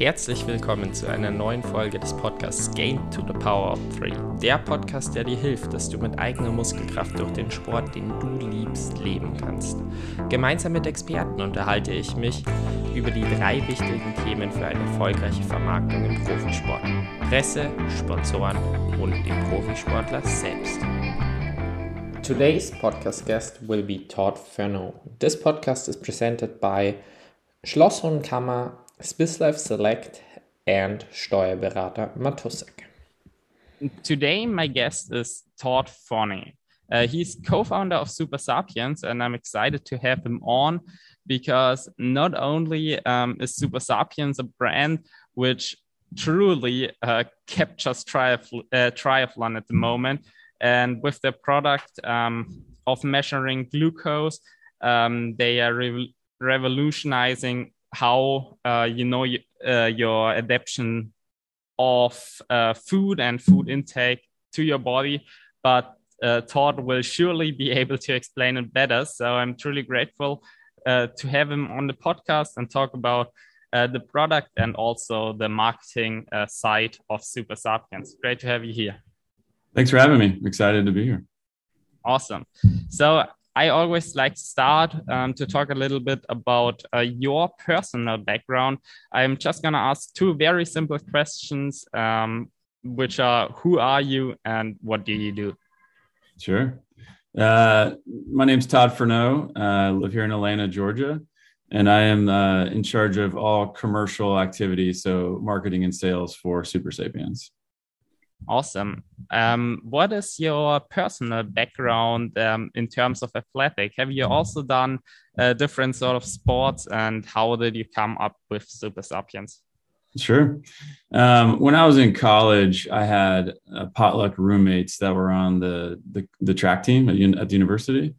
Herzlich willkommen zu einer neuen Folge des Podcasts Gain to the Power of Three. Der Podcast, der dir hilft, dass du mit eigener Muskelkraft durch den Sport, den du liebst, leben kannst. Gemeinsam mit Experten unterhalte ich mich über die drei wichtigen Themen für eine erfolgreiche Vermarktung im Profisport. Presse, Sponsoren und den Profisportler selbst. Today's podcast guest will be Todd Furneaux. This podcast is presented by Schloss und Swiss Select and Steuerberater Matusek. Today, my guest is Todd Furneaux. Uh, he's co-founder of Super Sapiens, and I'm excited to have him on because not only um, is Super Sapiens a brand which truly uh, captures triath uh, triathlon at the moment, and with their product um, of measuring glucose, um, they are re revolutionizing how uh, you know uh, your adaptation of uh, food and food intake to your body, but uh, Todd will surely be able to explain it better. So I'm truly grateful uh, to have him on the podcast and talk about uh, the product and also the marketing side of Super Sapiens. Great to have you here. Thanks for having me. I'm excited to be here. Awesome. So I always like to start um, to talk a little bit about uh, your personal background. I'm just going to ask two very simple questions, um, which are who are you and what do you do? Sure. Uh, my name's Todd Furneaux. Uh, I live here in Atlanta, Georgia, and I am uh, in charge of all commercial activities, so marketing and sales for Super Sapiens. Awesome. Um, what is your personal background um, in terms of athletic? Have you also done uh, different sort of sports, and how did you come up with Super Sapiens? Sure. Um, when I was in college, I had uh, potluck roommates that were on the the, the track team at, at the university,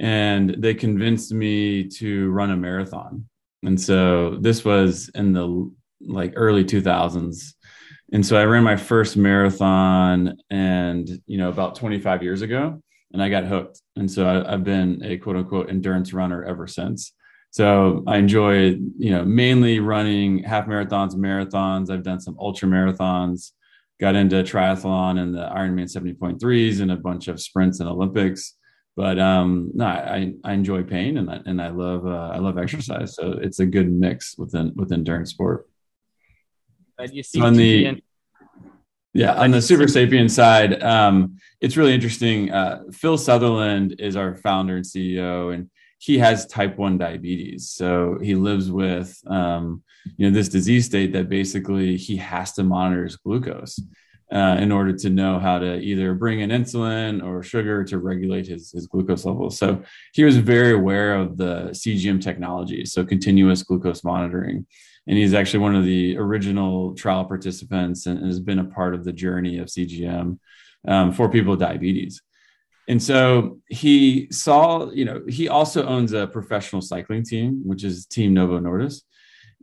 and they convinced me to run a marathon. And so this was in the like early 2000s and so I ran my first marathon and, you know, about 25 years ago, and I got hooked. And so I, have been a quote unquote endurance runner ever since. So I enjoy, you know, mainly running half marathons, marathons. I've done some ultra marathons, got into triathlon and the Ironman 70.3s and a bunch of sprints and Olympics. But um, no, I, I enjoy pain and I, and I love uh, I love exercise. So it's a good mix within with endurance sport. But you see on the yeah on the super sapien side um, it's really interesting. Uh, phil southerland is our founder and ceo and he has type 1 diabetes. So he lives with um, you know this disease state that basically he has to monitor his glucose uh, in order to know how to either bring in insulin or sugar to regulate his, his glucose levels. So he was very aware of the cgm technology so continuous glucose monitoring and he's actually one of the original trial participants and has been a part of the journey of CGM um, for people with diabetes. And so he saw, you know, he also owns a professional cycling team, which is Team Novo Nordisk.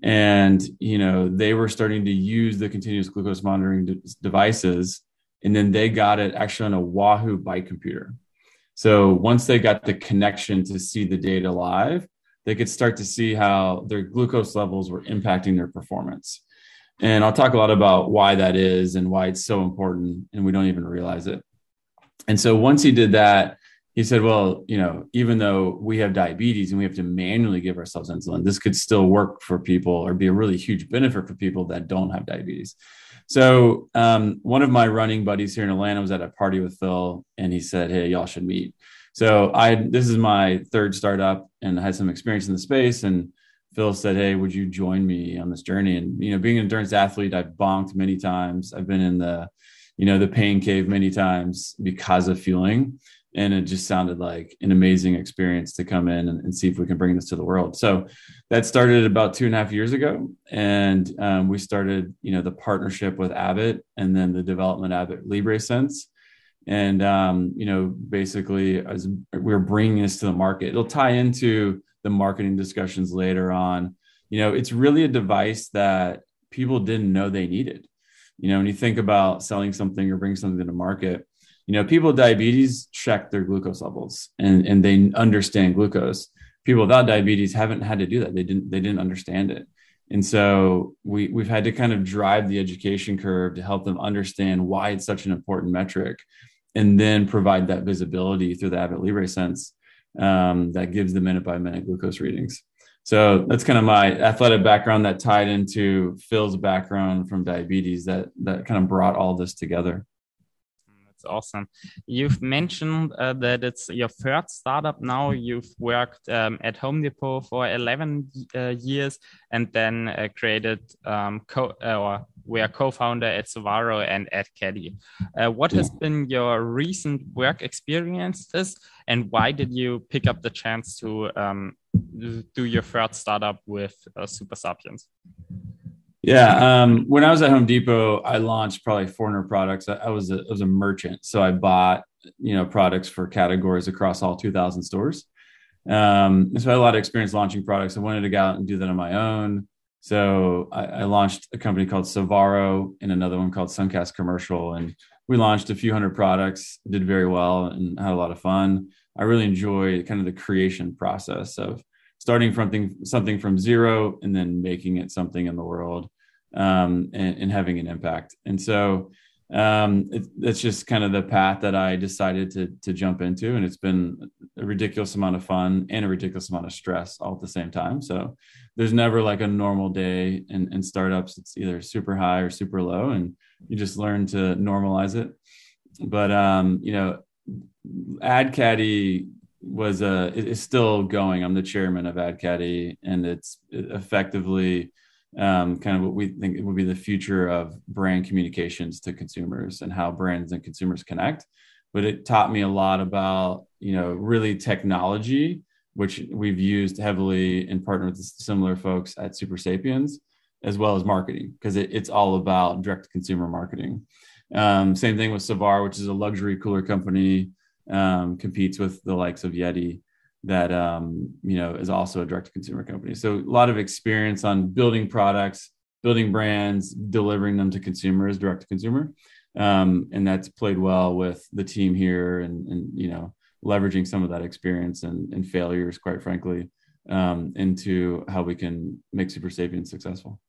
And, you know, they were starting to use the continuous glucose monitoring de- devices. And then they got it actually on a Wahoo bike computer. So once they got the connection to see the data live, they could start to see how their glucose levels were impacting their performance. And I'll talk a lot about why that is and why it's so important, and we don't even realize it. And so once he did that, he said, Well, you know, even though we have diabetes and we have to manually give ourselves insulin, this could still work for people or be a really huge benefit for people that don't have diabetes. So, um, one of my running buddies here in Atlanta was at a party with Phil, and he said, Hey, y'all should meet. So I this is my third startup and I had some experience in the space and Phil said, "Hey, would you join me on this journey?" And you know, being an endurance athlete, I've bonked many times. I've been in the, you know, the pain cave many times because of fueling, and it just sounded like an amazing experience to come in and, and see if we can bring this to the world. So that started about two and a half years ago, and um, we started, you know, the partnership with Abbott, and then the development Abbott Libre Sense and um, you know basically as we're bringing this to the market it'll tie into the marketing discussions later on. You know it's really a device that people didn't know they needed. You know when you think about selling something or bringing something to market you know people with diabetes check their glucose levels and and they understand glucose. People without diabetes haven't had to do that. They didn't they didn't understand it. And so we, we've had to kind of drive the education curve to help them understand why it's such an important metric and then provide that visibility through the Abbott Libre Sense um, that gives the minute by minute glucose readings. So that's kind of my athletic background that tied into Phil's background from diabetes that that kind of brought all this together That's awesome. You've mentioned uh, that it's your third startup now. You've worked um, at Home Depot for 11 uh, years and then uh, created um, co uh, or were co-founder at Sovaro and at Caddy. Uh, what has been your recent work experiences and why did you pick up the chance to um, do your third startup with uh, Super Sapiens? Yeah. Um, when I was at Home Depot, I launched probably 400 products. I, I was a, I was a merchant, so I bought you know products for categories across all 2,000 stores. Um, so I had a lot of experience launching products. I wanted to go out and do that on my own. So I, I launched a company called Sovaro and another one called Suncast Commercial, and we launched a few hundred products. Did very well and had a lot of fun. I really enjoy kind of the creation process of starting from something something from zero and then making it something in the world um, and, and, having an impact. And so um, it, it's just kind of the path that I decided to to jump into, and it's been a ridiculous amount of fun and a ridiculous amount of stress all at the same time. So there's never like a normal day in, in startups. It's either super high or super low, and you just learn to normalize it. But um, you know, AdCaddy was uh is still going. I'm the chairman of AdCaddy, and it's effectively um, kind of what we think it would be the future of brand communications to consumers and how brands and consumers connect. But it taught me a lot about you know really technology, which we've used heavily in partner with similar folks at Super Sapiens, as well as marketing because it, it's all about direct consumer marketing. Um, same thing with Sovaro, which is a luxury cooler company um, competes with the likes of Yeti that um, you know is also a direct to consumer company. So a lot of experience on building products, building brands, delivering them to consumers, direct to consumer, um, and that's played well with the team here, and, and you know leveraging some of that experience and, and failures, quite frankly, um, into how we can make Super Sapiens successful.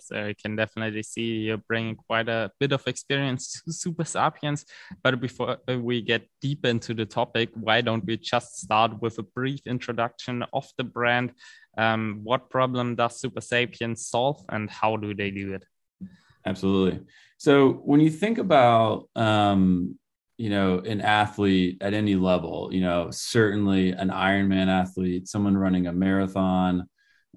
So I can definitely see you're bringing quite a bit of experience to Super Sapiens. But before we get deep into the topic, why don't we just start with a brief introduction of the brand? Um, what problem does Super Sapiens solve and how do they do it? Absolutely. So when you think about, um, you know, an athlete at any level, you know, certainly an Ironman athlete, someone running a marathon,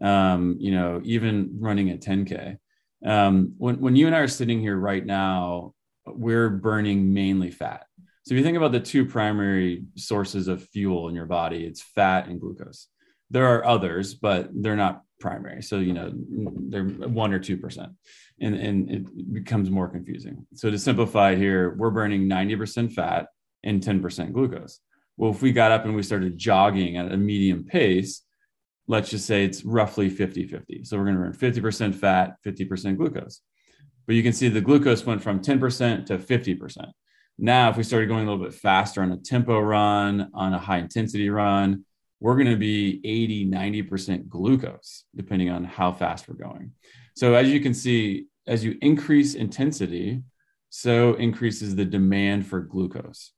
um, you know, even running at 10K. Um, when, when you and I are sitting here right now, we're burning mainly fat. So if you think about the two primary sources of fuel in your body, it's fat and glucose. There are others, but they're not primary. So, you know, they're one or 2%. And, and it becomes more confusing. So to simplify here, we're burning 90% fat and 10% glucose. Well, if we got up and we started jogging at a medium pace, let's just say it's roughly 50 50. So we're going to run 50% fat, 50% glucose. But you can see the glucose went from 10% to 50%. Now, if we started going a little bit faster on a tempo run, on a high intensity run, we're going to be 80, 90% glucose, depending on how fast we're going. So, as you can see, as you increase intensity, so increases the demand for glucose.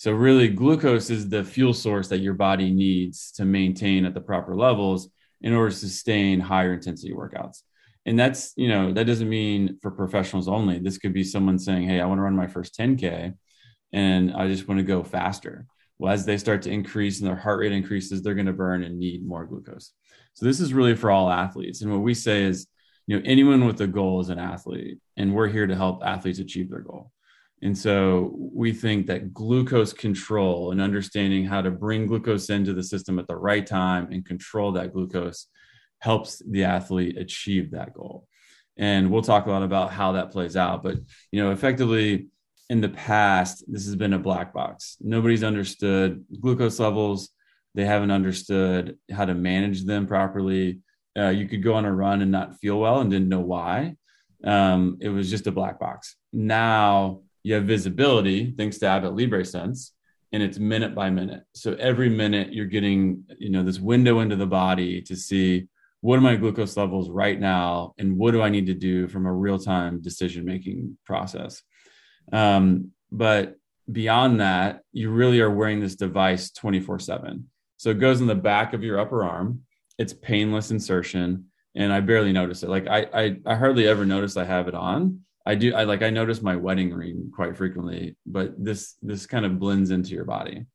So, really, glucose is the fuel source that your body needs to maintain at the proper levels in order to sustain higher intensity workouts. And that's, you know, that doesn't mean for professionals only. This could be someone saying, Hey, I want to run my first 10K and I just want to go faster. Well, as they start to increase and their heart rate increases, they're going to burn and need more glucose. So, this is really for all athletes. And what we say is, you know, anyone with a goal is an athlete, and we're here to help athletes achieve their goal. And so we think that glucose control and understanding how to bring glucose into the system at the right time and control that glucose helps the athlete achieve that goal. And we'll talk a lot about how that plays out. But, you know, effectively in the past, this has been a black box. Nobody's understood glucose levels. They haven't understood how to manage them properly. Uh, you could go on a run and not feel well and didn't know why. Um, it was just a black box. Now, you have visibility thanks to Abbott Libre Sense, and it's minute by minute. So every minute you're getting, you know, this window into the body to see what are my glucose levels right now and what do i need to do from a real-time decision making process? Um, but beyond that you really are wearing this device 24 7 so it goes in the back of your upper arm. It's painless insertion and i barely notice it. Like i i, I hardly ever notice i have it on i do i like i notice my wedding ring quite frequently but this this kind of blends into your body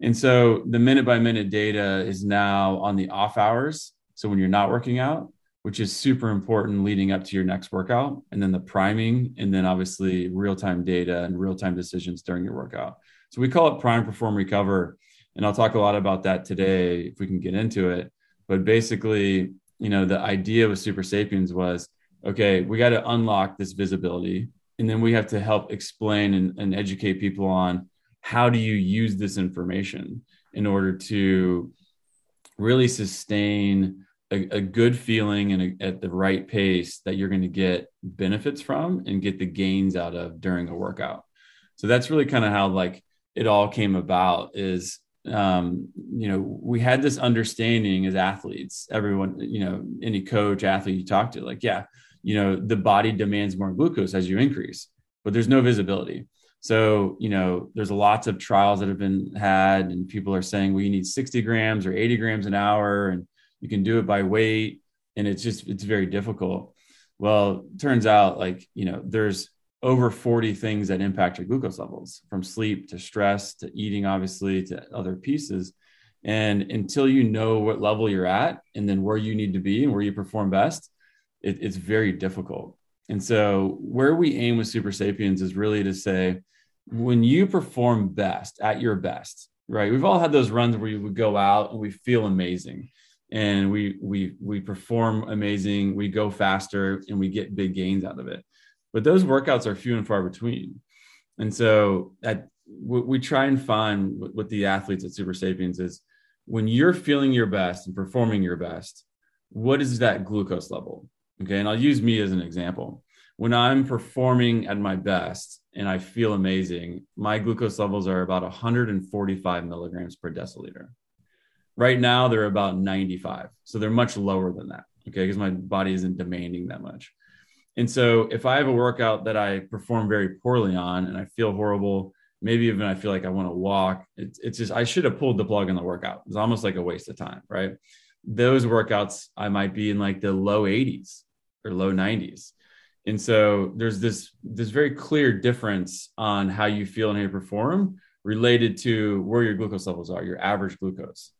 and so the minute by minute data is now on the off hours so when you're not working out, which is super important leading up to your next workout, and then the priming, and then obviously real time data and real time decisions during your workout. So we call it prime, perform, recover. And I'll talk a lot about that today if we can get into it. But basically, you know, the idea with Super Sapiens was okay, we got to unlock this visibility. And then we have to help explain and, and educate people on how do you use this information in order to really sustain a, a good feeling and a, at the right pace that you're going to get benefits from and get the gains out of during a workout. So that's really kind of how like it all came about is um, you know, we had this understanding as athletes, everyone, you know, any coach, athlete you talk to, like, yeah, you know, the body demands more glucose as you increase, but there's no visibility. So, you know, there's lots of trials that have been had, and people are saying, well, you need 60 grams or 80 grams an hour. And you can do it by weight and it's just it's very difficult well turns out like you know there's over 40 things that impact your glucose levels from sleep to stress to eating obviously to other pieces and until you know what level you're at and then where you need to be and where you perform best it, it's very difficult. And so where we aim with super sapiens is really to say when you perform best at your best right? We've all had those runs where you would go out and we feel amazing. And we we we perform amazing we go faster and we get big gains out of it. But those workouts are few and far between. And so at what we try and find with the athletes at super sapiens is when you're feeling your best and performing your best what is that glucose level okay and i'll use me as an example when i'm performing at my best and i feel amazing my glucose levels are about 145 milligrams per deciliter Right now, they're about 95. So they're much lower than that. Okay. Because my body isn't demanding that much. And so if I have a workout that I perform very poorly on and I feel horrible, maybe even I feel like I want to walk, it's, it's just, I should have pulled the plug in the workout. It's almost like a waste of time. Right. Those workouts, I might be in like the low 80s or low 90s. And so there's this this very clear difference on how you feel and how you perform related to where your glucose levels are, your average glucose.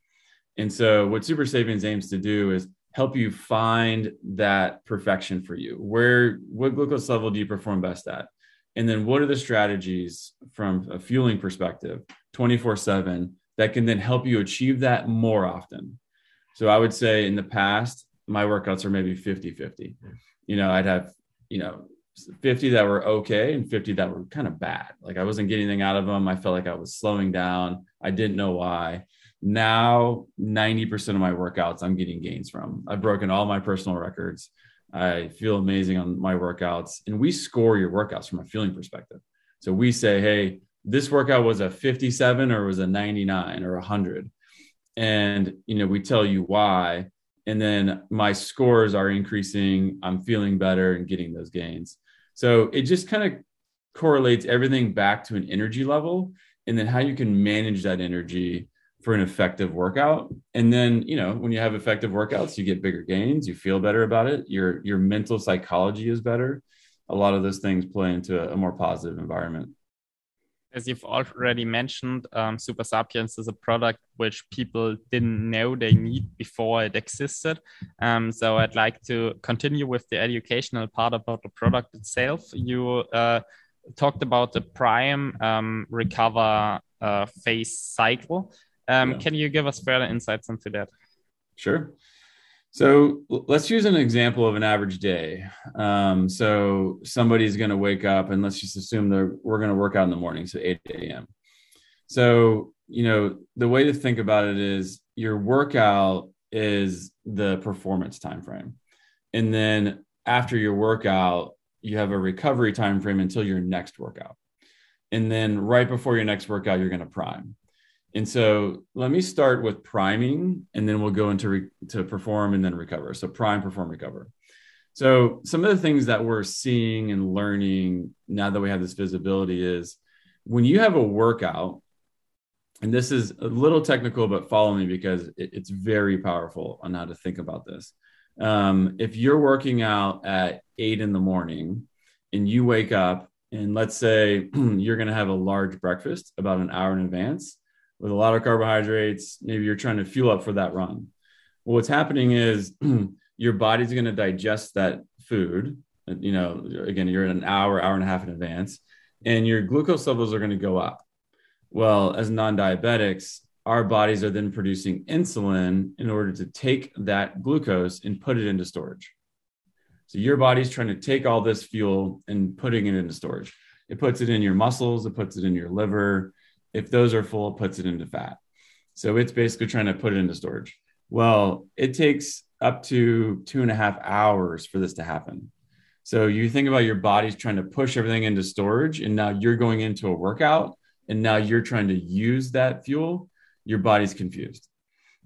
And so, what Super Sapiens aims to do is help you find that perfection for you. Where, what glucose level do you perform best at? And then, what are the strategies from a fueling perspective, 24 7, that can then help you achieve that more often? So, I would say in the past, my workouts are maybe 50 50. You know, I'd have, you know, 50 that were okay and 50 that were kind of bad. Like I wasn't getting anything out of them. I felt like I was slowing down. I didn't know why now 90% of my workouts i'm getting gains from i've broken all my personal records i feel amazing on my workouts and we score your workouts from a feeling perspective so we say hey this workout was a 57 or was a 99 or 100 and you know we tell you why and then my scores are increasing. I'm feeling better and getting those gains. So it just kind of correlates everything back to an energy level and then how you can manage that energy for an effective workout. And then you know when you have effective workouts you get bigger gains. You feel better about it. Your your mental psychology is better. A lot of those things play into a, a more positive environment as you've already mentioned um, super sapiens is a product which people didn't know they need before it existed um, so i'd like to continue with the educational part about the product itself you uh, talked about the prime um, recover uh, phase cycle um, yeah. Can you give us further insights into that? Sure. So let's use an example of an average day. Um, so somebody's going to wake up, and let's just assume that we're going to work out in the morning, so 8 a.m. So, you know, the way to think about it is your workout is the performance time frame. And then after your workout, you have a recovery time frame until your next workout. And then right before your next workout, you're going to prime. And so let me start with priming and then we'll go into re- to perform and then recover. So prime, perform, recover. So some of the things that we're seeing and learning now that we have this visibility is when you have a workout, and this is a little technical, but follow me because it, it's very powerful on how to think about this. Um, if you're working out at eight in the morning and you wake up and let's say you're going to have a large breakfast about an hour in advance with a lot of carbohydrates, maybe you're trying to fuel up for that run. Well, what's happening is your body's going to digest that food. You know, again, you're in an hour, hour and a half in advance, and your glucose levels are going to go up. Well, as non diabetics, our bodies are then producing insulin in order to take that glucose and put it into storage. So your body's trying to take all this fuel and putting it into storage. It puts it in your muscles, it puts it in your liver. If those are full, it puts it into fat. So it's basically trying to put it into storage. Well, it takes up to two and a half hours for this to happen. So you think about your body's trying to push everything into storage, and now you're going into a workout, and now you're trying to use that fuel. Your body's confused.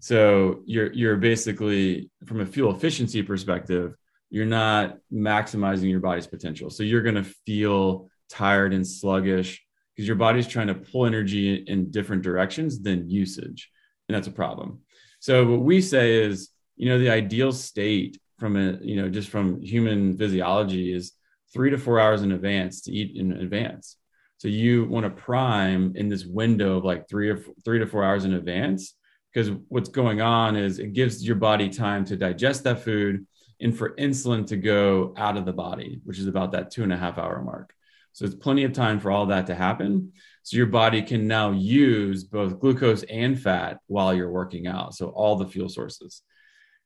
So you're you're basically from a fuel efficiency perspective, you're not maximizing your body's potential. So you're going to feel tired and sluggish because your body's trying to pull energy in different directions than usage, and that's a problem. So what we say is you know the ideal state from a you know just from human physiology is three to four hours in advance to eat in advance so you want to prime in this window of like three or three to four hours in advance because what's going on is it gives your body time to digest that food and for insulin to go out of the body which is about that two and a half hour mark so it's plenty of time for all that to happen so your body can now use both glucose and fat while you're working out so all the fuel sources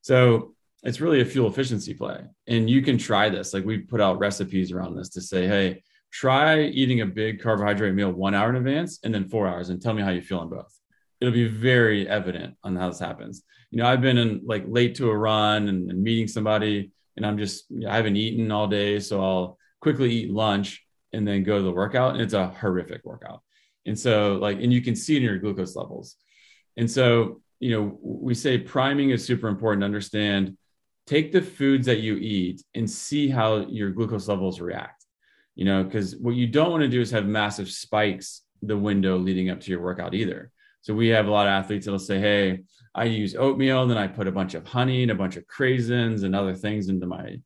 so it's really a fuel efficiency play. And you can try this. Like we put out recipes around this to say, hey, try eating a big carbohydrate meal one hour in advance and then four hours and tell me how you feel on both. It'll be very evident on how this happens. You know, I've been in like late to a run and, and meeting somebody and I'm just, I haven't eaten all day. So I'll quickly eat lunch and then go to the workout. And it's a horrific workout. And so, like, and you can see in your glucose levels. And so, you know, we say priming is super important to understand. Take the foods that you eat and see how your glucose levels react. You know, because what you don't want to do is have massive spikes the window leading up to your workout either. So we have a lot of athletes that'll say, "Hey, I use oatmeal, and then I put a bunch of honey and a bunch of craisins and other things into my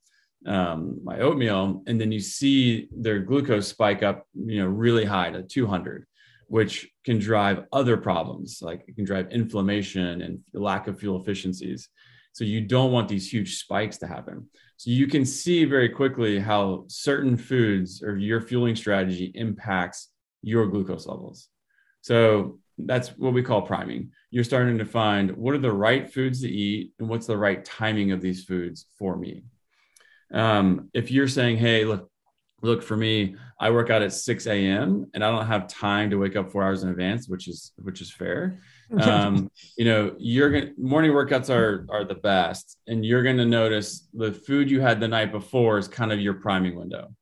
um, my oatmeal, and then you see their glucose spike up, you know, really high to 200 which can drive other problems like it can drive inflammation and lack of fuel efficiencies. So you don't want these huge spikes to happen. So you can see very quickly how certain foods or your fueling strategy impacts your glucose levels. So that's what we call priming. You're starting to find what are the right foods to eat and what's the right timing of these foods for me um, if you're saying hey look look for me i work out at 6 a.m and i don't have time to wake up four hours in advance which is which is fair. Um, you know you're gonna morning workouts are are the best and you're gonna notice the food you had the night before is kind of your priming window.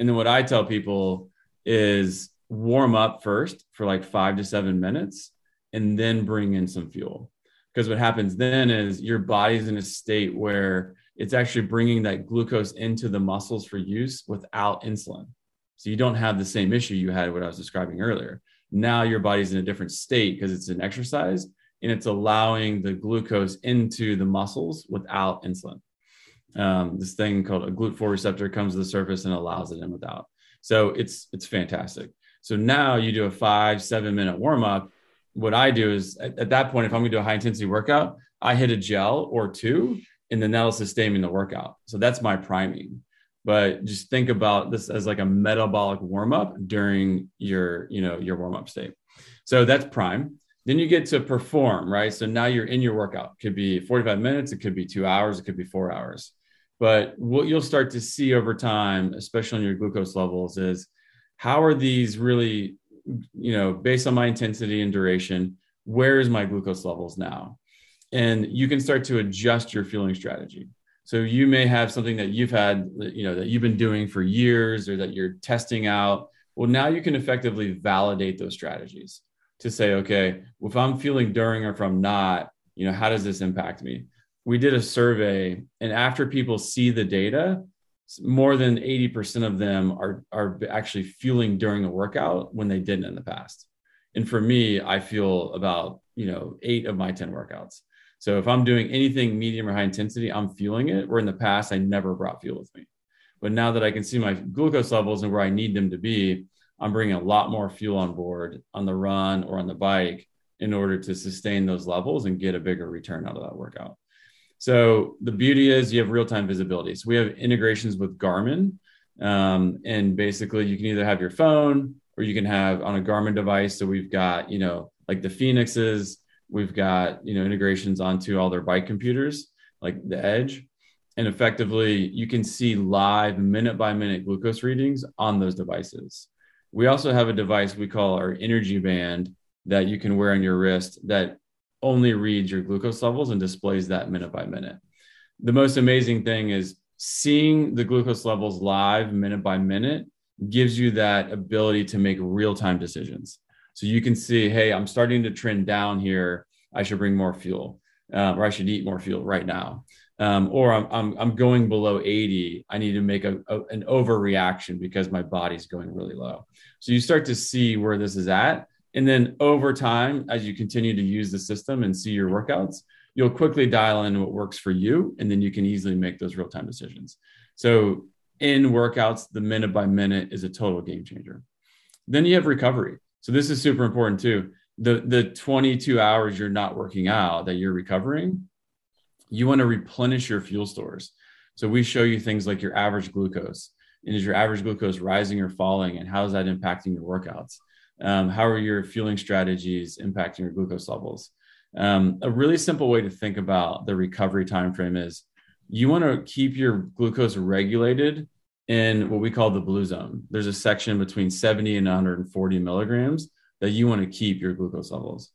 And then what i tell people is warm up first for like five to seven minutes and then bring in some fuel. Because what happens then is your body's in a state where it's actually bringing that glucose into the muscles for use without insulin. So you don't have the same issue you had what I was describing earlier. Now your body's in a different state because it's an exercise and it's allowing the glucose into the muscles without insulin. Um, this thing called a GLUT4 receptor comes to the surface and allows it in without. So it's it's fantastic. So now you do a five seven minute warm up. What I do is at, at that point, if I'm going to do a high intensity workout, I hit a gel or two and then that'll sustain me in the workout. So that's my priming. But just think about this as like a metabolic warm up during your, you know, your warm up state. So that's prime. Then you get to perform, right? So now you're in your workout. It could be 45 minutes, it could be two hours, it could be four hours. But what you'll start to see over time, especially on your glucose levels, is how are these really, you know, based on my intensity and duration, where is my glucose levels now? And you can start to adjust your fueling strategy so you may have something that you've had you know that you've been doing for years or that you're testing out well now you can effectively validate those strategies to say, okay, if I'm feeling during or if I'm not, you know, how does this impact me? We did a survey, and after people see the data, more than 80% of them are, are actually fueling during a workout when they didn't in the past. And for me, I feel about, you know, eight of my 10 workouts. So if I'm doing anything medium or high intensity, I'm fueling it. Where in the past, I never brought fuel with me. But now that I can see my glucose levels and where I need them to be, I'm bringing a lot more fuel on board on the run or on the bike in order to sustain those levels and get a bigger return out of that workout. So the beauty is you have real time visibility. So we have integrations with Garmin, um, and basically you can either have your phone or you can have on a Garmin device. So we've got you know like the Fenixes, we've got you know integrations onto all their bike computers like the Edge, and effectively you can see live minute by minute glucose readings on those devices. We also have a device we call our energy band that you can wear on your wrist that only reads your glucose levels and displays that minute by minute. The most amazing thing is seeing the glucose levels live minute by minute gives you that ability to make real time decisions. So you can see, hey, I'm starting to trend down here. I should bring more fuel, um, or I should eat more fuel right now. Um, or I'm, I'm, I'm going below 80. I need to make a, a, an overreaction because my body's going really low. So you start to see where this is at. And then over time, as you continue to use the system and see your workouts, you'll quickly dial in what works for you. And then you can easily make those real time decisions. So in workouts, the minute by minute is a total game changer. Then you have recovery. So this is super important too. The, the 22 hours you're not working out that you're recovering, you want to replenish your fuel stores. So we show you things like your average glucose. And is your average glucose rising or falling? And how is that impacting your workouts? Um, how are your fueling strategies impacting your glucose levels? Um, a really simple way to think about the recovery time frame is you want to keep your glucose regulated in what we call the blue zone. There's a section between 70 and 140 milligrams that you want to keep your glucose levels.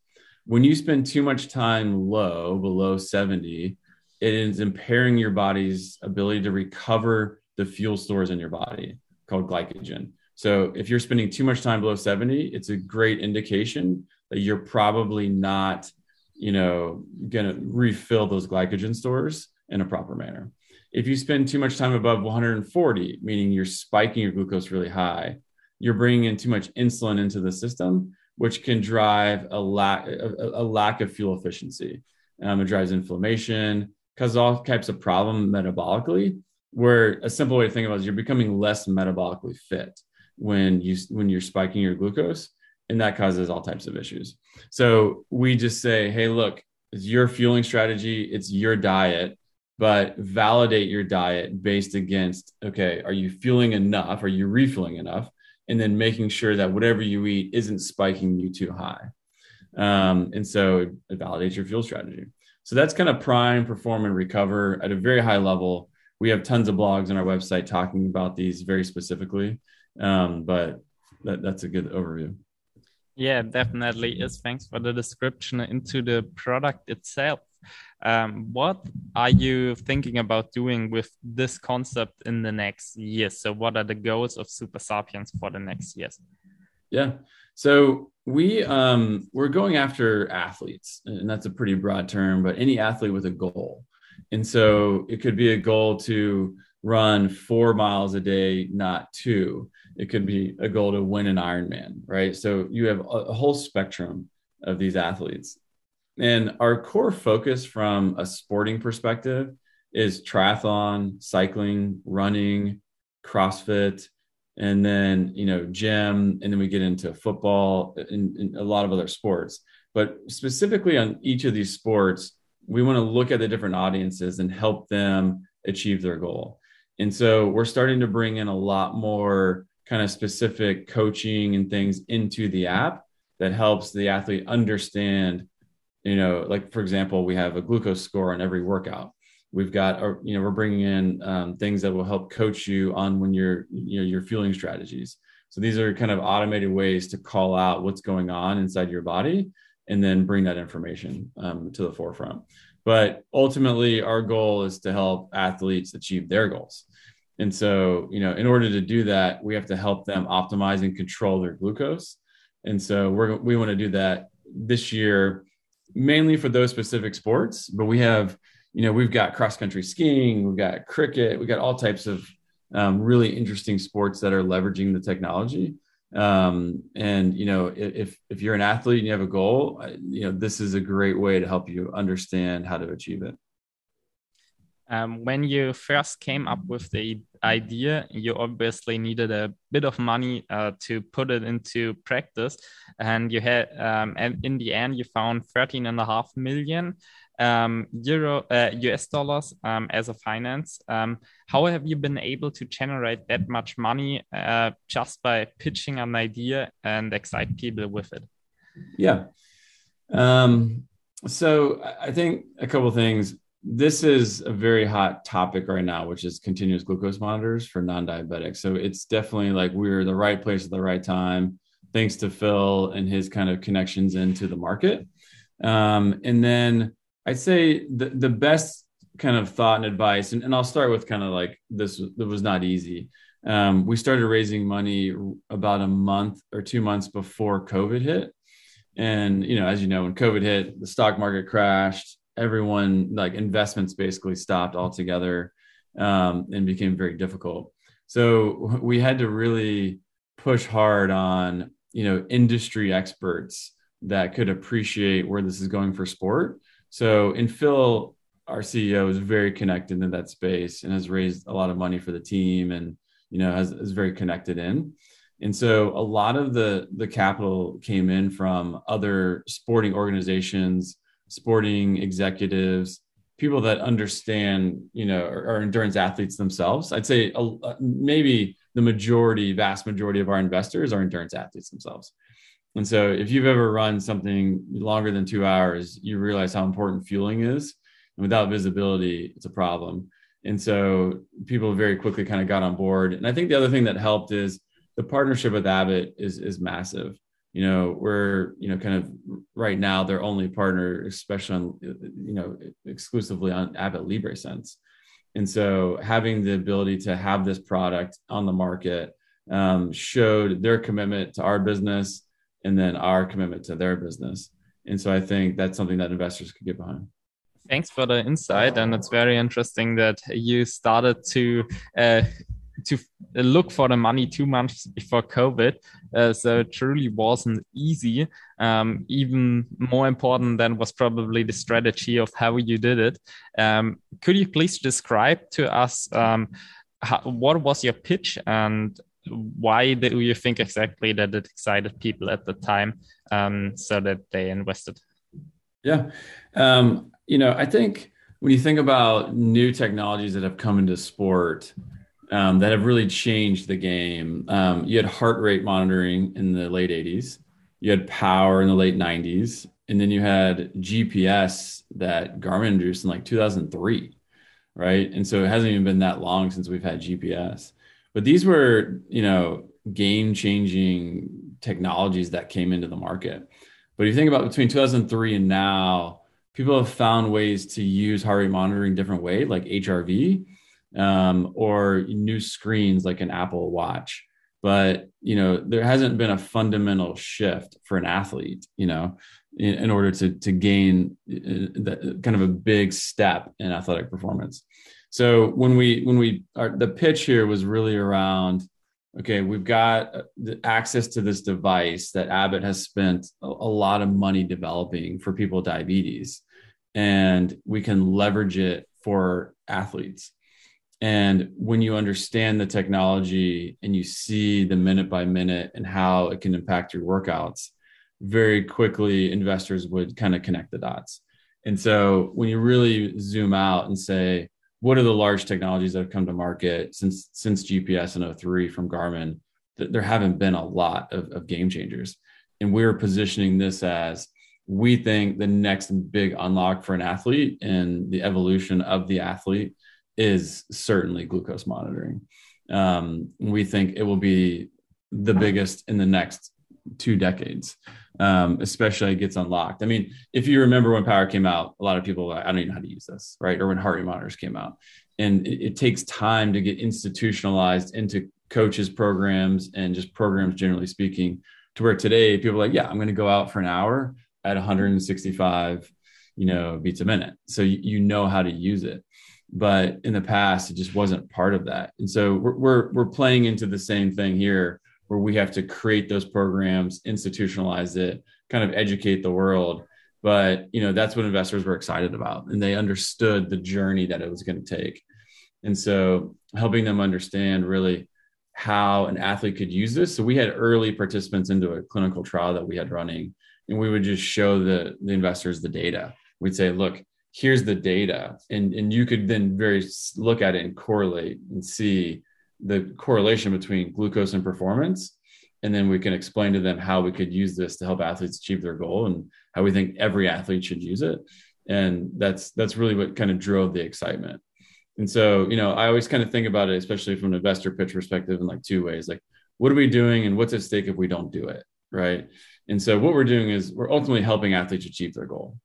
When you spend too much time low, below 70, it is impairing your body's ability to recover the fuel stores in your body called glycogen. So if you're spending too much time below 70, it's a great indication that you're probably not, you know, going to refill those glycogen stores in a proper manner. If you spend too much time above 140, meaning you're spiking your glucose really high, you're bringing in too much insulin into the system, which can drive a lack a, a lack of fuel efficiency. Um, it drives inflammation, causes all types of problem metabolically. Where a simple way to think about it is you're becoming less metabolically fit when you when you're spiking your glucose and that causes all types of issues so we just say hey look it's your fueling strategy it's your diet but validate your diet based against okay are you fueling enough are you refueling enough and then making sure that whatever you eat isn't spiking you too high um, and so it validates your fuel strategy so that's kind of prime perform and recover at a very high level we have tons of blogs on our website talking about these very specifically um, but that, that's a good overview. Yeah, definitely is. Thanks for the description into the product itself. Um, what are you thinking about doing with this concept in the next years? So, what are the goals of Super Sapiens for the next years? Yeah, so we um, we're going after athletes, and that's a pretty broad term, but any athlete with a goal. And so, it could be a goal to run four miles a day, not two it could be a goal to win an Ironman, right? So you have a, a whole spectrum of these athletes. And our core focus from a sporting perspective is triathlon, cycling, running, CrossFit, and then you know gym, and then we get into football and, and a lot of other sports. But specifically on each of these sports, we want to look at the different audiences and help them achieve their goal. And so we're starting to bring in a lot more kind of specific coaching and things into the app that helps the athlete understand you know like for example we have a glucose score on every workout. We've got or you know we're bringing in um, things that will help coach you on when you're you know your fueling strategies. So these are kind of automated ways to call out what's going on inside your body and then bring that information um, to the forefront. But ultimately our goal is to help athletes achieve their goals. And so, you know, in order to do that, we have to help them optimize and control their glucose. And so we're we want to do that this year, mainly for those specific sports. But we have, you know, we've got cross country skiing, we've got cricket, we've got all types of um, really interesting sports that are leveraging the technology. Um, and you know, if if you're an athlete and you have a goal, you know, this is a great way to help you understand how to achieve it. Um, when you first came up with the idea, you obviously needed a bit of money uh, to put it into practice, and you had, um, and in the end, you found thirteen and a half million um, euro uh, US dollars um, as a finance. Um, how have you been able to generate that much money uh, just by pitching an idea and excite people with it? Yeah. Um, so I think a couple things this is a very hot topic right now, which is continuous glucose monitors for non-diabetics. So it's definitely like we're the right place at the right time, thanks to Phil and his kind of connections into the market. Um, and then I'd say the the best kind of thought and advice, and, and I'll start with kind of like this. It was not easy. Um, we started raising money about a month or two months before COVID hit. And you know, as you know, when COVID hit, the stock market crashed everyone like investments basically stopped altogether um, and became very difficult. So we had to really push hard on you know industry experts that could appreciate where this is going for sport. So in Phil, our CEO is very connected in that space and has raised a lot of money for the team and you know has is very connected in. And so a lot of the the capital came in from other sporting organizations sporting executives, people that understand, you know, are, endurance athletes themselves. I'd say uh, maybe the majority, vast majority of our investors are endurance athletes themselves. And so if you've ever run something longer than two hours, you realize how important fueling is. And without visibility, it's a problem. And so people very quickly kind of got on board. And I think the other thing that helped is the partnership with Abbott is, is massive you know we're you know kind of right now their only partner especially on you know exclusively on abbott libresense and so having the ability to have this product on the market um, showed their commitment to our business and then our commitment to their business. And so i think that's something that investors could get behind. Thanks for the insight. And it's very interesting that you started to uh, to look for the money two months before COVID. Uh, so it truly wasn't easy. Um, even more important than was probably the strategy of how you did it. Um, could you please describe to us um, how, what was your pitch and why do you think exactly that it excited people at the time um, so that they invested? Yeah. Um, you know, I think when you think about new technologies that have come into sport, um, that have really changed the game. Um, you had heart rate monitoring in the late 80s, you had power in the late 90s, and then you had GPS that Garmin introduced in like 2003, right? And so it hasn't even been that long since we've had GPS. But these were, you know, game changing technologies that came into the market. But if you think about between 2003 and now, people have found ways to use heart rate monitoring different way, like HRV um, or new screens like an Apple Watch. But you know, there hasn't been a fundamental shift for an athlete. You know, in, in order to to gain the, kind of a big step in athletic performance. So when we when we are, the pitch here was really around okay, we've got uh, the access to this device that Abbott has spent a, lot of money developing for people with diabetes, and we can leverage it for athletes. And when you understand the technology and you see the minute by minute and how it can impact your workouts, very quickly investors would kind of connect the dots. And so when you really zoom out and say, what are the large technologies that have come to market since since GPS in 03 from Garmin? There haven't been a lot of, of game changers. And we're positioning this as we think the next big unlock for an athlete and the evolution of the athlete is certainly glucose monitoring. Um, we think it will be the biggest in the next two decades, um, especially it gets unlocked. I mean, if you remember when Power came out, a lot of people like, I don't even know how to use this, right? Or when heart rate monitors came out, and it, it takes time to get institutionalized into coaches programs and just programs generally speaking to where today people are like, yeah, I'm going to go out for an hour at 165, you know, beats a minute. So you, you know how to use it. But in the past, it just wasn't part of that. And so we're, we're, we're playing into the same thing here where we have to create those programs, institutionalize it, kind of educate the world. But you know, that's what investors were excited about. And they understood the journey that it was going to take. And so helping them understand really how an athlete could use this. So we had early participants into a clinical trial that we had running, and we would just show the, the investors the data. We'd say, look, here's the data. And, and you could then very look at it and correlate and see the correlation between glucose and performance. And then we can explain to them how we could use this to help athletes achieve their goal and how we think every athlete should use it. And that's that's really what kind of drove the excitement. And so, you know, I always kind of think about it, especially from an investor pitch perspective, in like two ways like, what are we doing and what's at stake if we don't do it? Right. And so, what we're doing is we're ultimately helping athletes achieve their goal.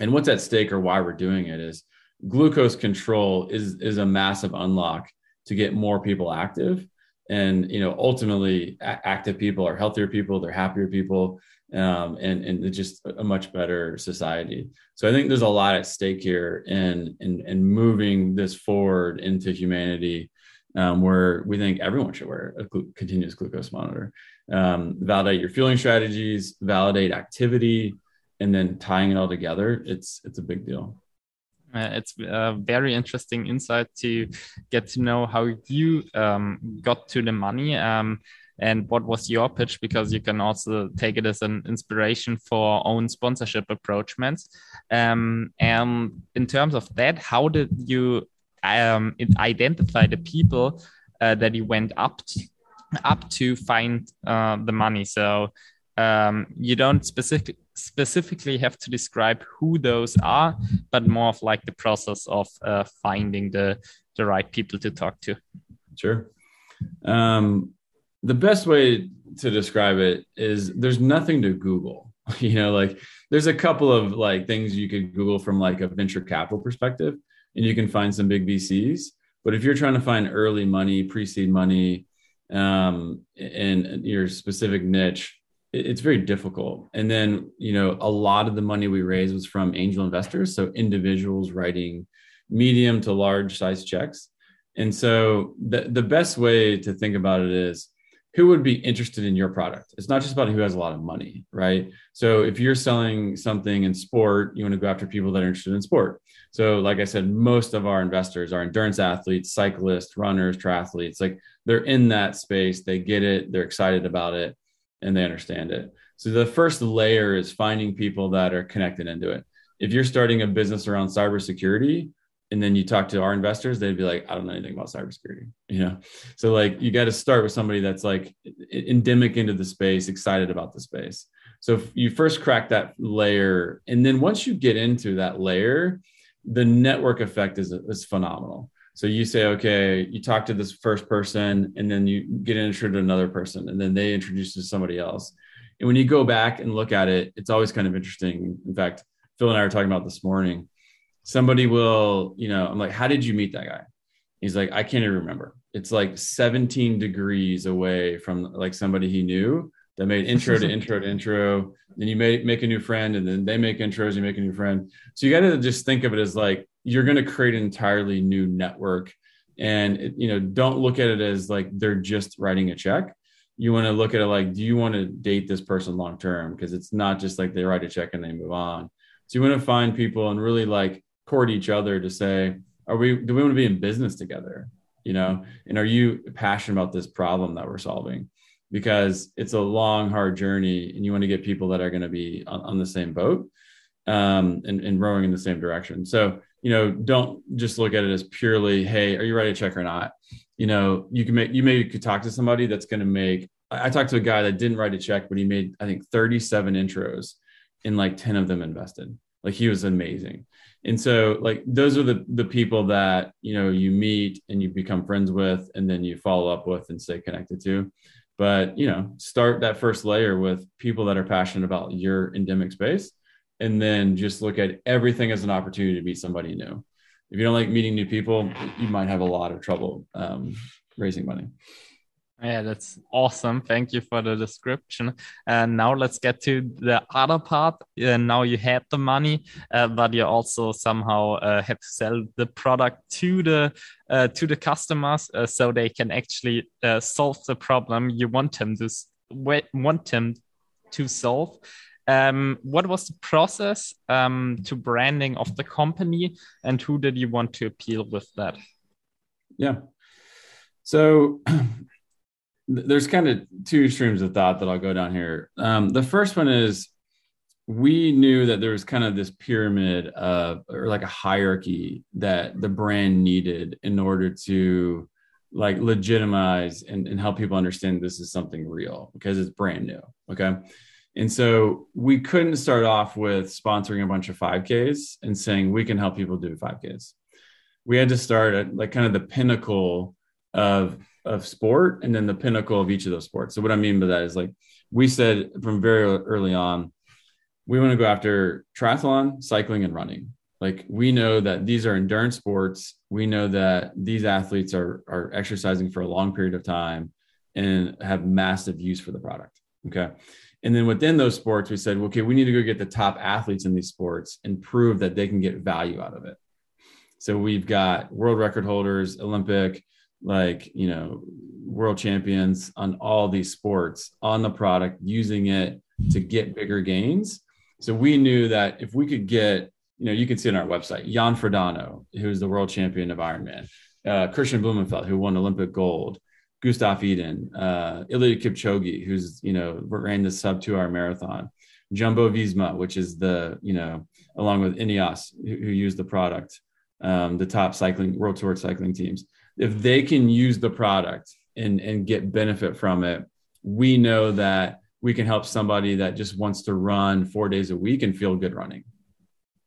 And what's at stake or why we're doing it is glucose control is, is a massive unlock to get more people active. And, you know, ultimately, a- active people are healthier people, they're happier people, um, and and just a much better society. So I think there's a lot at stake here in in, in moving this forward into humanity, um, where we think everyone should wear a glu- continuous glucose monitor. Um, validate your fueling strategies, validate activity, and then tying it all together. It's it's a big deal. Uh, it's a very interesting insight to get to know how you um, got to the money. Um, and what was your pitch because you can also take it as an inspiration for own sponsorship approachments um, and in terms of that how did you um, identify the people uh, that you went up to, up to find uh, the money so um, you don't specific, specifically have to describe who those are but more of like the process of uh, finding the the right people to talk to sure um, the best way to describe it is there's nothing to Google. You know, like there's a couple of like things you could Google from like a venture capital perspective, and you can find some big VCs. But if you're trying to find early money, pre-seed money, um, in your specific niche, it's very difficult. And then, you know, a lot of the money we raised was from angel investors, so individuals writing medium to large size checks. And so the the best way to think about it is who would be interested in your product. It's not just about who has a lot of money, right? So if you're selling something in sport, you want to go after people that are interested in sport. So, like I said, most of our investors are endurance athletes, cyclists, runners, triathletes. Like they're in that space, they get it, they're excited about it, and they understand it. So, the first layer is finding people that are connected into it. If you're starting a business around cybersecurity, and then you talk to our investors, they'd be like, I don't know anything about cybersecurity, you know? So like, you got to start with somebody that's like endemic into the space, excited about the space. So you first crack that layer. And then once you get into that layer, the network effect is, is phenomenal. So you say, okay, you talk to this first person and then you get introduced to another person and then they introduce you to somebody else. And when you go back and look at it, it's always kind of interesting. In fact, Phil and I were talking about this morning somebody will, you know, I'm like, how did you meet that guy? He's like, I can't even remember. It's like 17 degrees away from like somebody he knew that made intro to intro to intro. Then you make make a new friend, and then they make intros. You make a new friend. So you got to just think of it as like you're going to create an entirely new network, and you know, don't look at it as like they're just writing a check. You want to look at it like, do you want to date this person long term? Because it's not just like they write a check and they move on. So you want to find people and really like court each other to say, are we, do we want to be in business together? You know, and are you passionate about this problem that we're solving? Because it's a long, hard journey and you want to get people that are going to be on, on the same boat um, and, and rowing in the same direction. So, you know, don't just look at it as purely, hey, are you ready to check or not? You know, you can make, you maybe could talk to somebody that's going to make, I talked to a guy that didn't write a check, but he made, I think, 37 intros and like 10 of them invested. Like he was amazing and so like those are the the people that you know you meet and you become friends with and then you follow up with and stay connected to but you know start that first layer with people that are passionate about your endemic space and then just look at everything as an opportunity to meet somebody new if you don't like meeting new people you might have a lot of trouble um, raising money Yeah, that's awesome. Thank you for the description. And now let's get to the other part. Uh, now you had the money, uh, but you also somehow uh, had to sell the product to the uh, to the customers uh, so they can actually solve the problem you want them to want them to solve. Um, what was the process um, to branding of the company, and who did you want to appeal with that? Yeah. So there's kind of two streams of thought that I'll go down here. Um, the first one is we knew that there was kind of this pyramid of or like a hierarchy that the brand needed in order to like legitimize and, and help people understand this is something real because it's brand new. Okay. And so we couldn't start off with sponsoring a bunch of 5Ks and saying we can help people do 5Ks. We had to start at like kind of the pinnacle of of sport and then the pinnacle of each of those sports. So what I mean by that is like we said from very early on, we want to go after triathlon, cycling, and running. Like we know that these are endurance sports. We know that these athletes are are exercising for a long period of time and have massive use for the product. Okay. And then within those sports, we said, okay, we need to go get the top athletes in these sports and prove that they can get value out of it. So we've got world record holders, Olympic, like you know world champions on all these sports on the product using it to get bigger gains so we knew that if we could get you know you can see on our website jan frodeno who's the world champion of ironman uh, kristian blummenfelt who won olympic gold gustav Iden, uh, eliud kipchoge who's you know ran the sub two hour marathon jumbo visma which is the you know along with ineos who, who use the product um, the top cycling world tour cycling teams. If they can use the product and and get benefit from it we know that we can help somebody that just wants to run four days a week and feel good running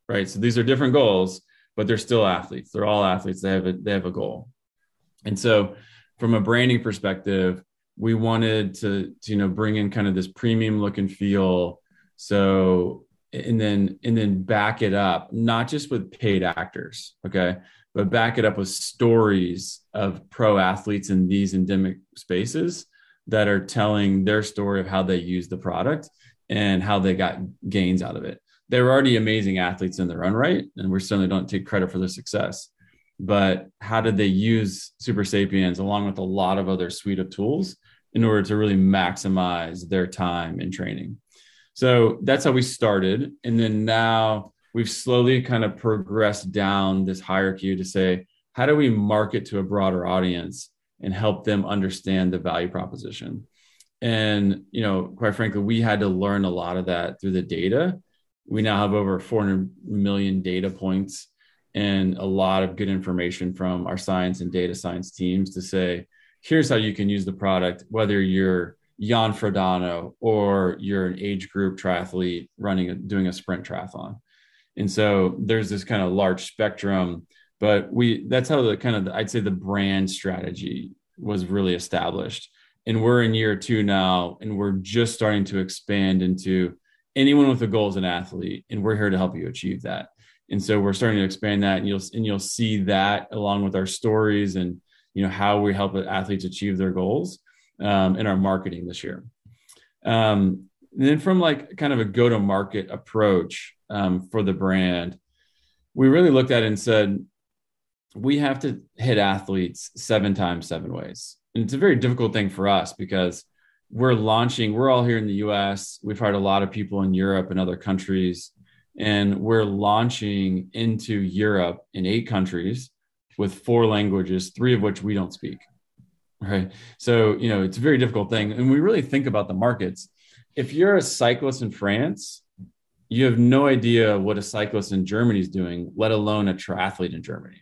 right? So these are different goals but they're still athletes. They're all athletes. They have a they have a goal. And so from a branding perspective we wanted to, to you know bring in kind of this premium look and feel so and then and then back it up not just with paid actors okay but back it up with stories of pro athletes in these endemic spaces that are telling their story of how they use the product and how they got gains out of it. They were already amazing athletes in their own right, and we certainly don't take credit for their success. But how did they use Super Sapiens along with a lot of other suite of tools in order to really maximize their time in training? So that's how we started. And then now we've slowly kind of progressed down this hierarchy to say, how do we market to a broader audience and help them understand the value proposition? And, you know, quite frankly, we had to learn a lot of that through the data. We now have over 400 million data points and a lot of good information from our science and data science teams to say, here's how you can use the product, whether you're Jan Frodeno or you're an age group triathlete running, doing a sprint triathlon. And so there's this kind of large spectrum but we that's how the kind of the, i'd say the brand strategy was really established. And we're in year two now and we're just starting to expand into anyone with a goal as an athlete and we're here to help you achieve that and so we're starting to expand that and you'll and you'll see that along with our stories and you know how we help athletes achieve their goals um, in our marketing this year um, and then from like kind of a go to market approach um, for the brand, we really looked at and said, we have to hit athletes seven times, seven ways. And it's a very difficult thing for us because we're launching, we're all here in the US. We've hired a lot of people in Europe and other countries. And we're launching into Europe in eight countries with four languages, three of which we don't speak. Right. So, you know, it's a very difficult thing. And we really think about the markets. If you're a cyclist in France, you have no idea what a cyclist in Germany is doing, let alone a triathlete in Germany,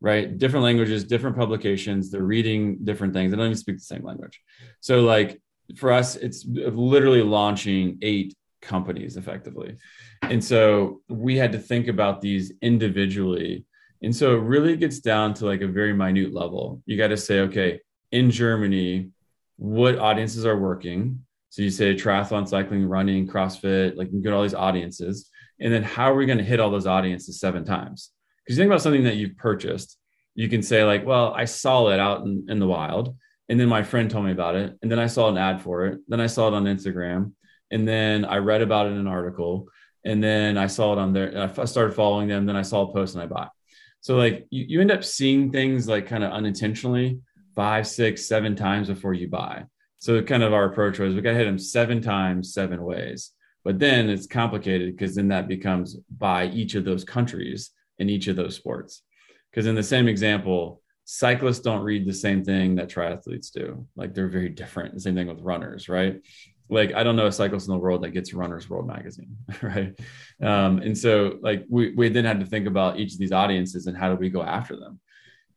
right? Different languages, different publications, they're reading different things. They don't even speak the same language. So, like for us, it's literally launching eight companies effectively. And so we had to think about these individually. And so it really gets down to like a very minute level. You got to say, okay, in Germany, what audiences are working? So you say triathlon, cycling, running, CrossFit, like you get all these audiences. And then how are we going to hit all those audiences seven times? Because you think about something that you've purchased, you can say, like, well, I saw it out in, in the wild And then my friend told me about it. And then I saw an ad for it. Then I saw it on Instagram. And then I read about it in an article. And then I saw it on there. I started following them. Then I saw a post and I bought. So like you, you end up seeing things like kind of unintentionally five, six, seven times before you buy. So kind of our approach was we got to hit them seven times, seven ways. But then it's complicated because then that becomes by each of those countries in each of those sports. Because in the same example, cyclists don't read the same thing that triathletes do. Like they're very different. The same thing with runners, right? Like I don't know a cyclist in the world that gets Runner's World magazine, right? Um, and so like we we then had to think about each of these audiences and how do we go after them.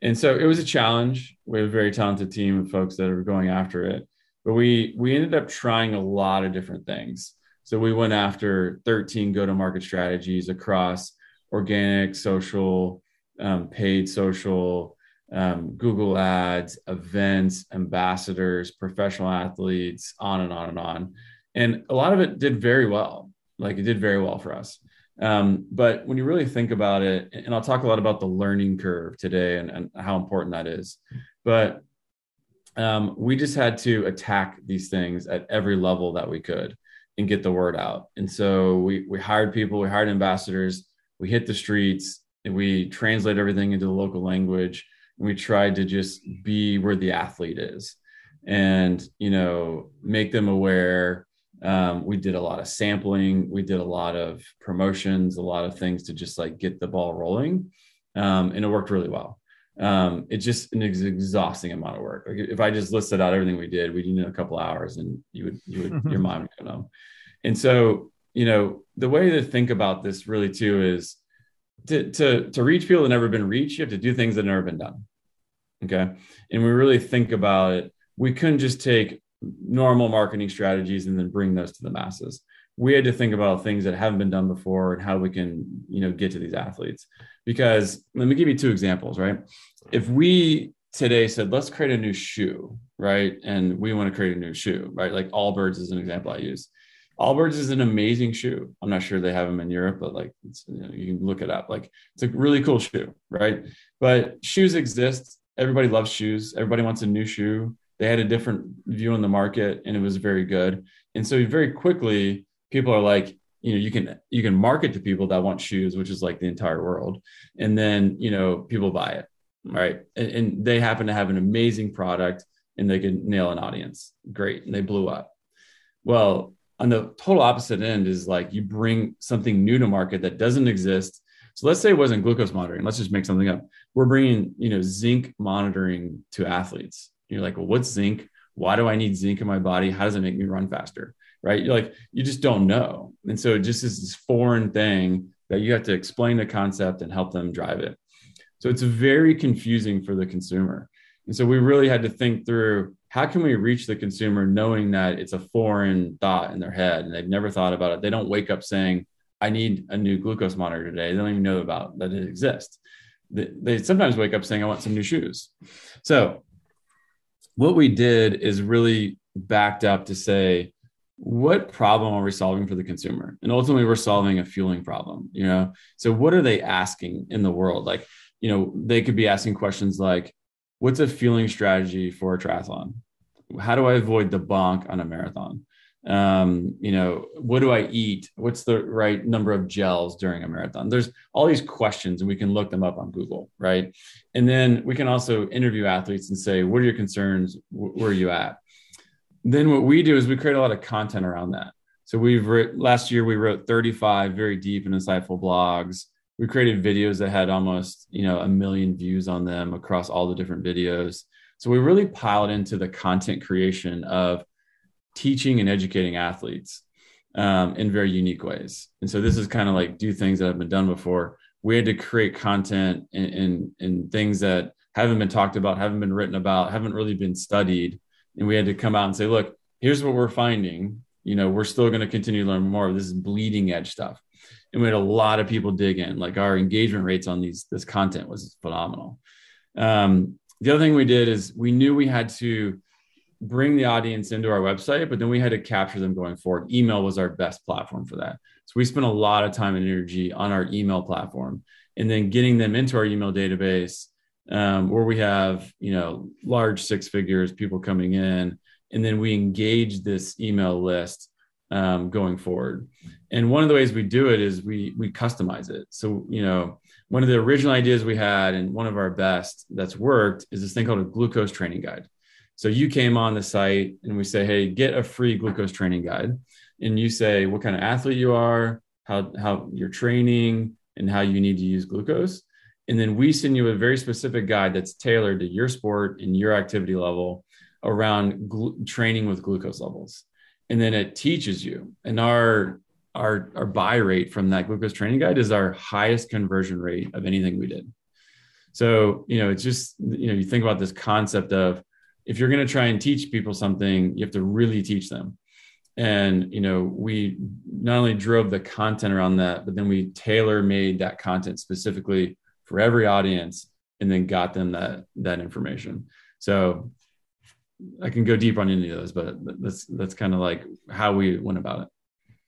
And so it was a challenge. We have a very talented team of folks that are going after it, but we we ended up trying a lot of different things. So we went after 13 go to market strategies across organic, social, um, paid social, um, Google ads, events, ambassadors, professional athletes, on and on and on. And a lot of it did very well. Like it did very well for us. Um, but when you really think about it, and I'll talk a lot about the learning curve today and, and how important that is. But um, we just had to attack these things at every level that we could and get the word out. And so we we hired people, we hired ambassadors, we hit the streets, and we translate everything into the local language. We tried to just be where the athlete is, and you know make them aware. Um, we did a lot of sampling. We did a lot of promotions a lot of things to just like get the ball rolling. Um, and it worked really well. Um, it's just an ex- exhausting amount of work. Like if i just listed out everything we did we did in a couple hours and you would you would your mind would go numb and so you know the way to think about this really too is to to to reach people that never been reached you have to do things that never been done okay. And we really think about it we couldn't just take normal marketing strategies and then bring those to the masses. We had to think about things that haven't been done before and how we can you know get to these athletes. Because let me give you two examples right? If we today said let's create a new shoe right? And we want to create a new shoe right? Like allbirds is an example i use. Allbirds is an amazing shoe. I'm not sure they have them in europe but like you, know, you can look it up. Like it's a really cool shoe right? But shoes exist everybody loves shoes. Everybody wants a new shoe. They had a different view on the market and it was very good. And so very quickly people are like you know you can you can market to people that want shoes which is like the entire world. And then you know people buy it right? And, and they happen to have an amazing product and they can nail an audience. Great. And they blew up. Well on the total opposite end is like you bring something new to market that doesn't exist so let's say it wasn't glucose monitoring let's just make something up we're bringing you know zinc monitoring to athletes you're like, well, what's zinc? Why do I need zinc in my body? How does it make me run faster? Right. You're like, you just don't know. And so it just is this foreign thing that you have to explain the concept and help them drive it. So it's very confusing for the consumer. And so we really had to think through how can we reach the consumer knowing that it's a foreign thought in their head and they've never thought about it. They don't wake up saying, I need a new glucose monitor today. They don't even know about that it exists. They, they sometimes wake up saying, I want some new shoes. So what we did is really backed up to say what problem are we solving for the consumer and ultimately we're solving a fueling problem you know so what are they asking in the world like you know they could be asking questions like what's a fueling strategy for a triathlon how do i avoid the bonk on a marathon um, you know, what do I eat? What's the right number of gels during a marathon? There's all these questions, and we can look them up on Google, right? And then we can also interview athletes and say, what are your concerns? Where are you at? Then what we do is we create a lot of content around that. So we've written last year we wrote 35 very deep and insightful blogs. We created videos that had almost you know a million views on them across all the different videos. So we really piled into the content creation of teaching and educating athletes um, in very unique ways. And so this is kind of like do things that have been done before. We had to create content and, and, things that haven't been talked about, haven't been written about, haven't really been studied. And we had to come out and say, look, here's what we're finding. You know, we're still going to continue to learn more. This is bleeding edge stuff. And we had a lot of people dig in. Like our engagement rates on these this content was phenomenal. Um, the other thing we did is we knew we had to bring the audience into our website, but then we had to capture them going forward. Email was our best platform for that. So we spent a lot of time and energy on our email platform and then getting them into our email database um, where we have you know large six figures people coming in and then we engage this email list um, going forward and one of the ways we do it is we we customize it so you know one of the original ideas we had and one of our best that's worked is this thing called a glucose training guide so you came on the site and we say hey get a free glucose training guide and you say what kind of athlete you are how how you're training and how you need to use glucose and then we send you a very specific guide that's tailored to your sport and your activity level around gl- training with glucose levels. And then it teaches you. And our our our buy rate from that glucose training guide is our highest conversion rate of anything we did. So, you know, it's just, you know, you think about this concept of if you're going to try and teach people something, you have to really teach them. And, you know, we not only drove the content around that, but then we tailor made that content specifically for every audience and then got them that that information so i can go deep on any of those but that's that's kind of like how we went about it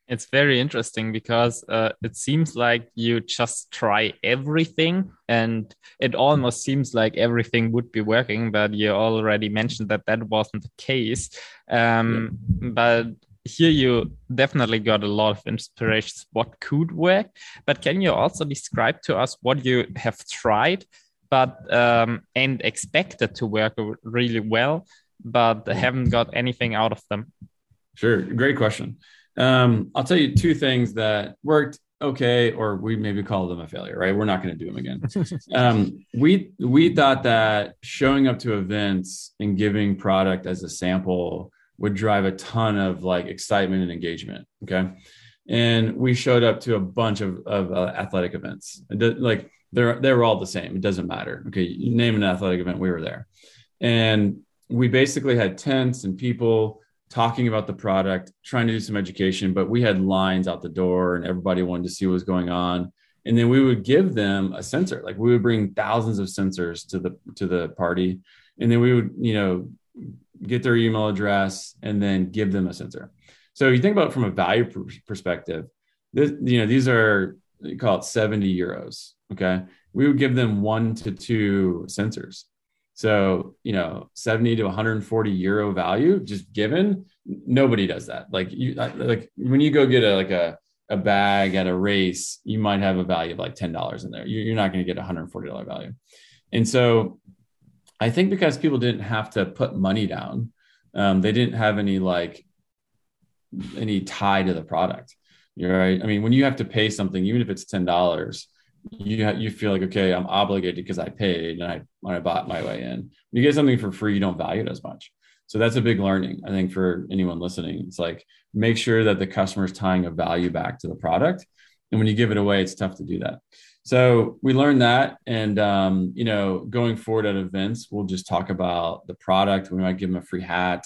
it's very interesting because uh, it seems like you just try everything and it almost seems like everything would be working but you already mentioned that that wasn't the case. Um, yeah. but here you definitely got a lot of inspirations what could work. But can you also describe to us what you have tried but um, and expected to work really well but haven't got anything out of them? Sure. Great question um, i'll tell you two things that worked okay or we maybe call them a failure right we're not going to do them again um, we we thought that showing up to events and giving product as a sample would drive a ton of like excitement and engagement. Okay. And we showed up to a bunch of, of uh, athletic events. like they're, they were all the same. It doesn't matter. Okay. You name an athletic event, we were there. And we basically had tents and people talking about the product, trying to do some education, but we had lines out the door and everybody wanted to see what was going on. And then we would give them a sensor. Like we would bring thousands of sensors to the to the party. And then we would, you know, get their email address, and then give them a sensor. So you think about it from a value perspective, this, you know, these are you call it 70 euros. Okay. We would give them one to two sensors. So, you know, 70 to 140 euro value just given. Nobody does that. Like you like when you go get a like a a bag at a race, you might have a value of like $10 in there. You're not going to get $140 value. And so I think because people didn't have to put money down, um, they didn't have any like any tie to the product. You're right. I mean, when you have to pay something, even if it's ten dollars, you ha- you feel like okay, I'm obligated because I paid and I when I bought my way in. When you get something for free, you don't value it as much. So that's a big learning, I think, for anyone listening. It's like make sure that the customer is tying a value back to the product, and when you give it away, it's tough to do that. So we learned that, and um, you know, going forward at events, we'll just talk about the product. We might give them a free hat,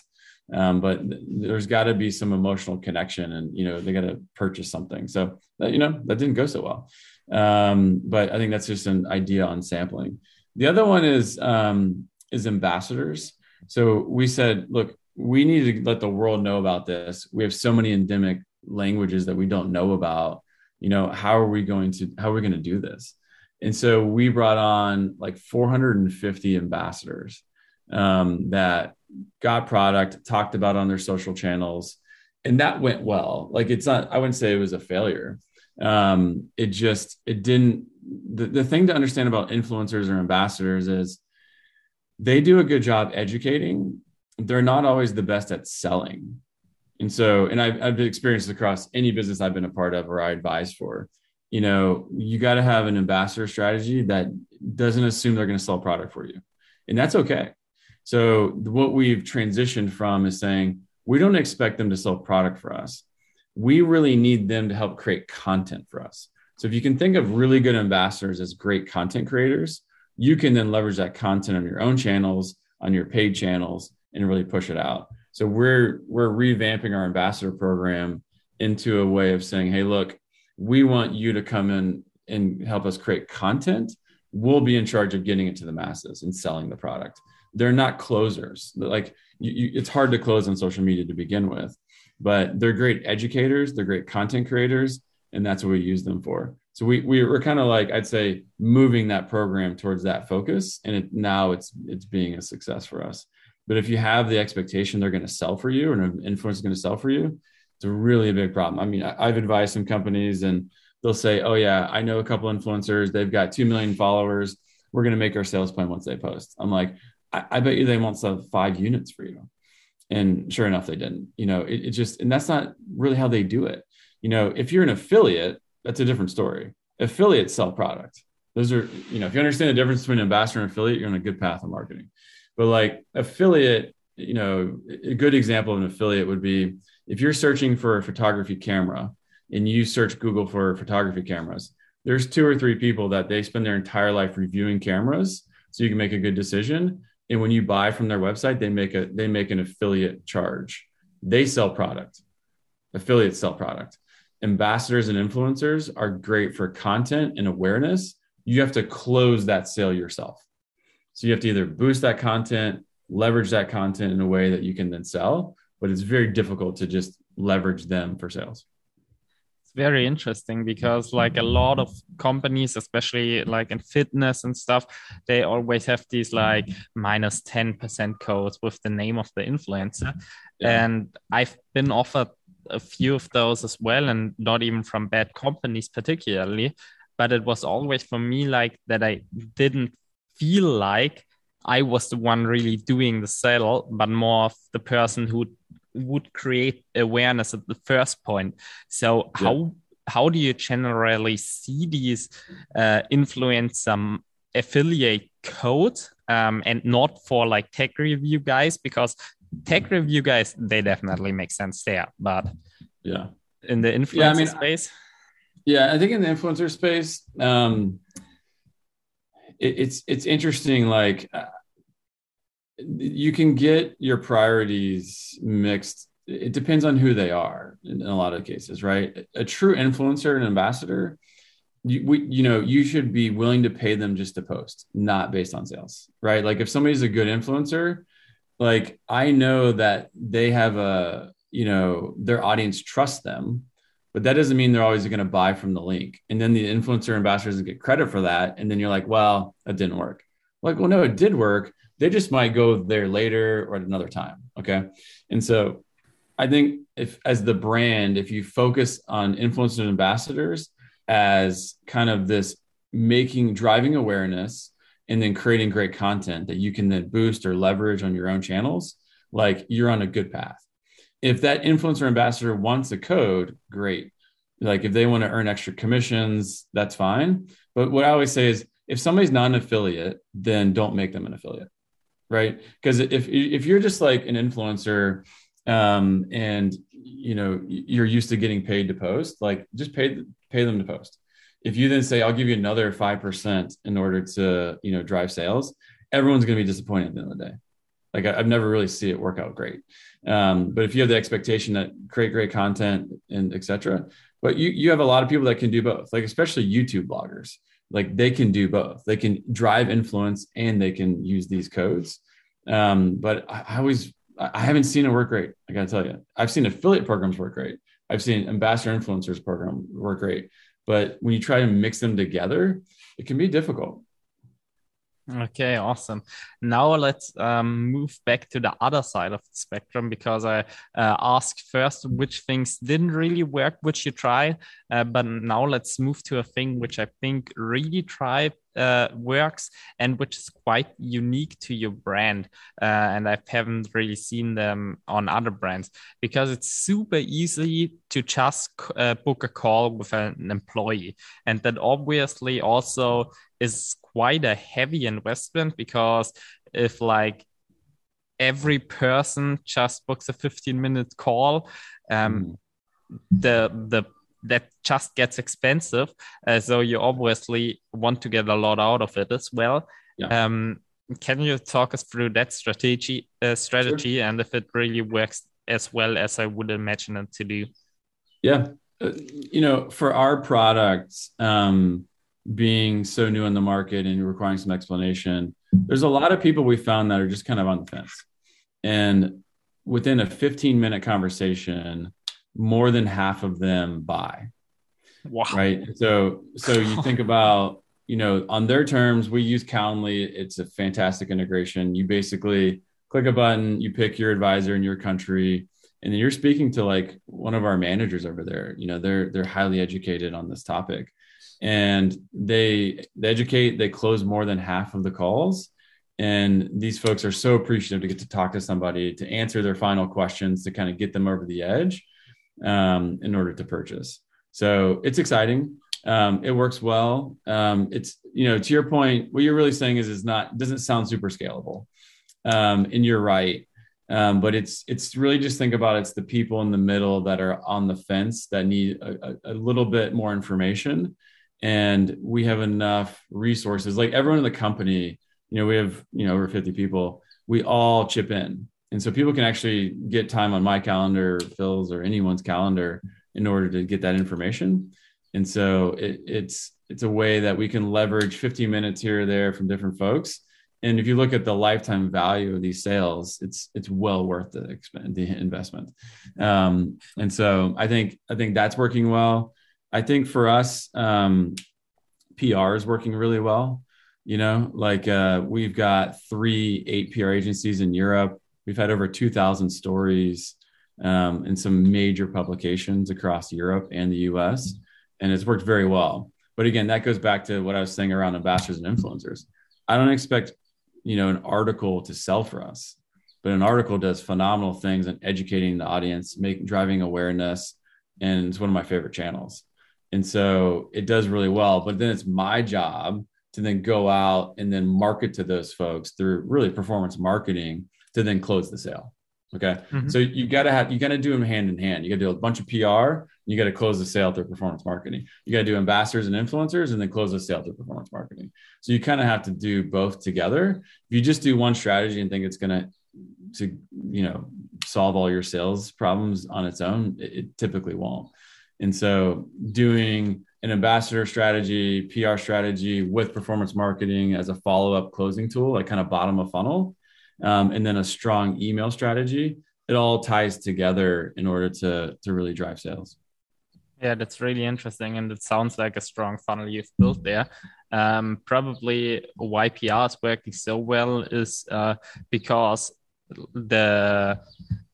um, but there's got to be some emotional connection, and you know, they got to purchase something. So that, you know, that didn't go so well. Um, but I think that's just an idea on sampling. The other one is um, is ambassadors. So we said, look, we need to let the world know about this. We have so many endemic languages that we don't know about you know how are we going to how are we going to do this and so we brought on like 450 ambassadors um, that got product talked about on their social channels and that went well like it's not i wouldn't say it was a failure um, it just it didn't the, the thing to understand about influencers or ambassadors is they do a good job educating they're not always the best at selling and so, and I've, I've experienced across any business I've been a part of or I advise for, you know, you got to have an ambassador strategy that doesn't assume they're going to sell product for you. And that's okay. So, what we've transitioned from is saying, we don't expect them to sell product for us. We really need them to help create content for us. So, if you can think of really good ambassadors as great content creators, you can then leverage that content on your own channels, on your paid channels, and really push it out. So we're we're revamping our ambassador program into a way of saying, hey, look, we want you to come in and help us create content. We'll be in charge of getting it to the masses and selling the product. They're not closers. Like you, you, it's hard to close on social media to begin with, but they're great educators. They're great content creators, and that's what we use them for. So we, we we're kind of like I'd say moving that program towards that focus, and it, now it's it's being a success for us. But if you have the expectation they're going to sell for you, and an influencer is going to sell for you, it's a really big problem. I mean, I, I've advised some companies, and they'll say, "Oh yeah, I know a couple influencers. They've got two million followers. We're going to make our sales plan once they post." I'm like, I, I bet you they won't sell five units for you. And sure enough, they didn't. You know, it, it just and that's not really how they do it. You know, if you're an affiliate, that's a different story. Affiliates sell product. Those are, you know, if you understand the difference between ambassador and affiliate, you're on a good path of marketing. But like affiliate, you know, a good example of an affiliate would be if you're searching for a photography camera and you search Google for photography cameras, there's two or three people that they spend their entire life reviewing cameras so you can make a good decision. And when you buy from their website, they make a they make an affiliate charge. They sell product. Affiliates sell product. Ambassadors and influencers are great for content and awareness. You have to close that sale yourself. So you have to either boost that content, leverage that content in a way that you can then sell, but it's very difficult to just leverage them for sales very interesting because like a lot of companies especially like in fitness and stuff they always have these like minus 10% codes with the name of the influencer yeah. and i've been offered a few of those as well and not even from bad companies particularly but it was always for me like that i didn't feel like i was the one really doing the sale but more of the person who would create awareness at the first point. So yeah. how how do you generally see these uh, influencer affiliate code um, and not for like tech review guys because tech review guys they definitely make sense there but yeah in the influencer yeah, I mean, space yeah i think in the influencer space um it, it's it's interesting like uh, you can get your priorities mixed. It depends on who they are in, a lot of cases right? A true influencer and ambassador you, we, you know you should be willing to pay them just to post not based on sales right? Like if somebody's a good influencer like i know that they have a you know their audience trusts them but that doesn't mean they're always going to buy from the link. And then the influencer ambassadors get credit for that and then you're like well that didn't work. Like well no it did work they just might go there later or at another time. Okay. And so I think if, as the brand, if you focus on influencers and ambassadors as kind of this making, driving awareness, and then creating great content that you can then boost or leverage on your own channels, like you're on a good path. If that influencer ambassador wants a code, great. Like if they want to earn extra commissions, that's fine. But what I always say is if somebody's not an affiliate, then don't make them an affiliate right? Because if if you're just like an influencer um, and you know you're used to getting paid to post, like just pay pay them to post. If you then say I'll give you another five percent in order to you know drive sales, everyone's going to be disappointed at the end of the day. Like I, have never really see it work out great. Um, but if you have the expectation that create great content and etc., but you you have a lot of people that can do both, like especially YouTube bloggers like they can do both. They can drive influence and they can use these codes. Um, but I, I always i haven't seen it work great i gotta tell you i've seen affiliate programs work great. I've seen ambassador influencers program work great. But when you try to mix them together it can be difficult. Okay, awesome. Now let's um, move back to the other side of the spectrum because I uh, asked first which things didn't really work, which you tried, uh, but now let's move to a thing which I think really tried uh, works and which is quite unique to your brand. Uh, and I haven't really seen them on other brands because it's super easy to just uh, book a call with an employee, and that obviously also is quite a heavy investment because if like every person just books a 15 minute call um, mm. the the that just gets expensive uh, so you obviously want to get a lot out of it as well yeah. um, can you talk us through that strategy uh, strategy sure. and if it really works as well as i would imagine it to do yeah uh, you know for our products um, being so new in the market and requiring some explanation, there's a lot of people we found that are just kind of on the fence. And within a 15 minute conversation, more than half of them buy. Wow. Right. So so you think about you know on their terms we use Calendly. It's a fantastic integration. You basically click a button, you pick your advisor in your country, and then you're speaking to like one of our managers over there. You know they're they're highly educated on this topic, and they they educate. They close more than half of the calls and these folks are so appreciative to get to talk to somebody to answer their final questions to kind of get them over the edge um, in order to purchase. So it's exciting. Um, it works well. Um, it's you know to your point what you're really saying is is not doesn't sound super scalable. Um, and you're right. Um, but it's it's really just think about it's the people in the middle that are on the fence that need a, a little bit more information. And we have enough resources. Like everyone in the company you know, we have, you know, over 50 people, we all chip in. And so people can actually get time on my calendar, Phil's or anyone's calendar in order to get that information. And so it, it's, it's a way that we can leverage 15 minutes here or there from different folks. And if you look at the lifetime value of these sales, it's it's well worth the, expense, the investment. Um, and so I think I think that's working well. I think for us, um, PR is working really well you know like uh, we've got three eight pr agencies in europe we've had over 2000 stories um, in some major publications across europe and the us and it's worked very well. But again that goes back to what i was saying around ambassadors and influencers. I don't expect you know an article to sell for us but an article does phenomenal things in educating the audience making driving awareness and it's one of my favorite channels. And so it does really well but then it's my job to then go out and then market to those folks through really performance marketing to then close the sale. Okay. Mm-hmm. So you got to have, you got to do them hand in hand. You got to do a bunch of PR. You got to close the sale through performance marketing. You got to do ambassadors and influencers and then close the sale through performance marketing. So you kind of have to do both together. If you just do one strategy and think it's going to, you know, solve all your sales problems on its own, it, it typically won't. And so doing an ambassador strategy, PR strategy with performance marketing as a follow up closing tool, like kind of bottom of funnel, um, and then a strong email strategy. It all ties together in order to to really drive sales. Yeah, that's really interesting, and it sounds like a strong funnel you've built there. Um, probably why PR is working so well is uh, because the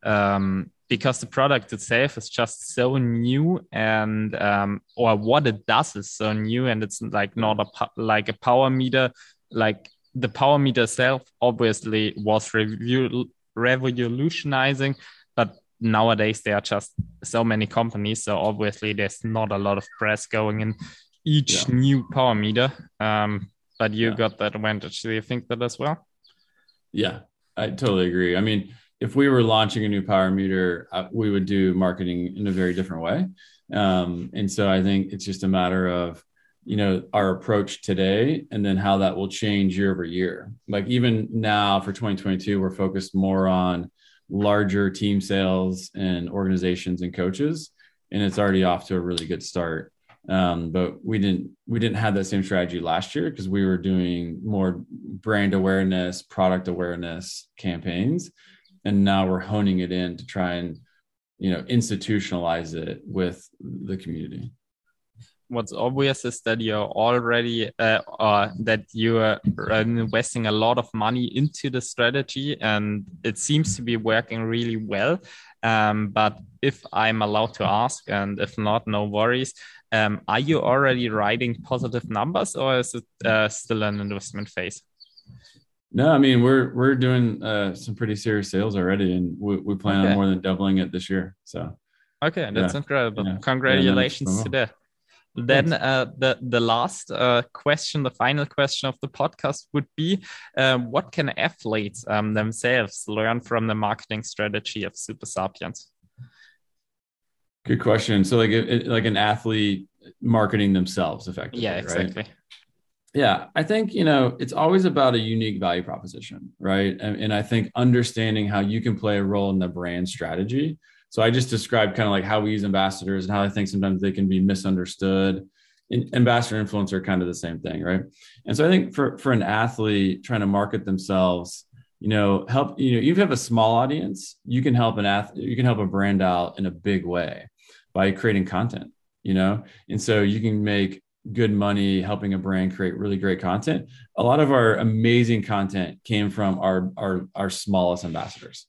um, because the product itself is just so new and um, or what it does is so new and it's like not a like a power meter like the power meter itself obviously was review- revolutionizing but nowadays there are just so many companies so obviously there's not a lot of press going in each yeah. new power meter um, but you yeah. got that advantage do you think that as well yeah i totally agree i mean if we were launching a new power meter, uh, we would do marketing in a very different way. Um, and so I think it's just a matter of, you know, our approach today and then how that will change year over year. Like even now for 2022, we're focused more on larger team sales and organizations and coaches. And it's already off to a really good start. Um, but we didn't we didn't have that same strategy last year because we were doing more brand awareness, product awareness campaigns and now we're honing it in to try and you know institutionalize it with the community what's obvious is that you're already uh, uh, that you are investing a lot of money into the strategy and it seems to be working really well um, but if i'm allowed to ask and if not no worries um, are you already writing positive numbers or is it uh, still an investment phase no, I mean we're we're doing uh, some pretty serious sales already, and we, we plan okay. on more than doubling it this year. So, okay, that's yeah. incredible. Yeah. Congratulations yeah, to that. Then uh, the the last uh, question, the final question of the podcast would be, uh, what can athletes um, themselves learn from the marketing strategy of Super Sapiens? Good question. So, like, like an athlete marketing themselves effectively. Yeah, exactly. Right? Yeah, I think, you know, it's always about a unique value proposition, right? And, and, I think understanding how you can play a role in the brand strategy. So I just described kind of like how we use ambassadors and how I think sometimes they can be misunderstood. And ambassador influencer kind of the same thing, right? And so I think for for an athlete trying to market themselves, you know, help, you know, you have a small audience, you can help an athlete, you can help a brand out in a big way by creating content you know? And so you can make good money helping a brand create really great content. A lot of our amazing content came from our our our smallest ambassadors.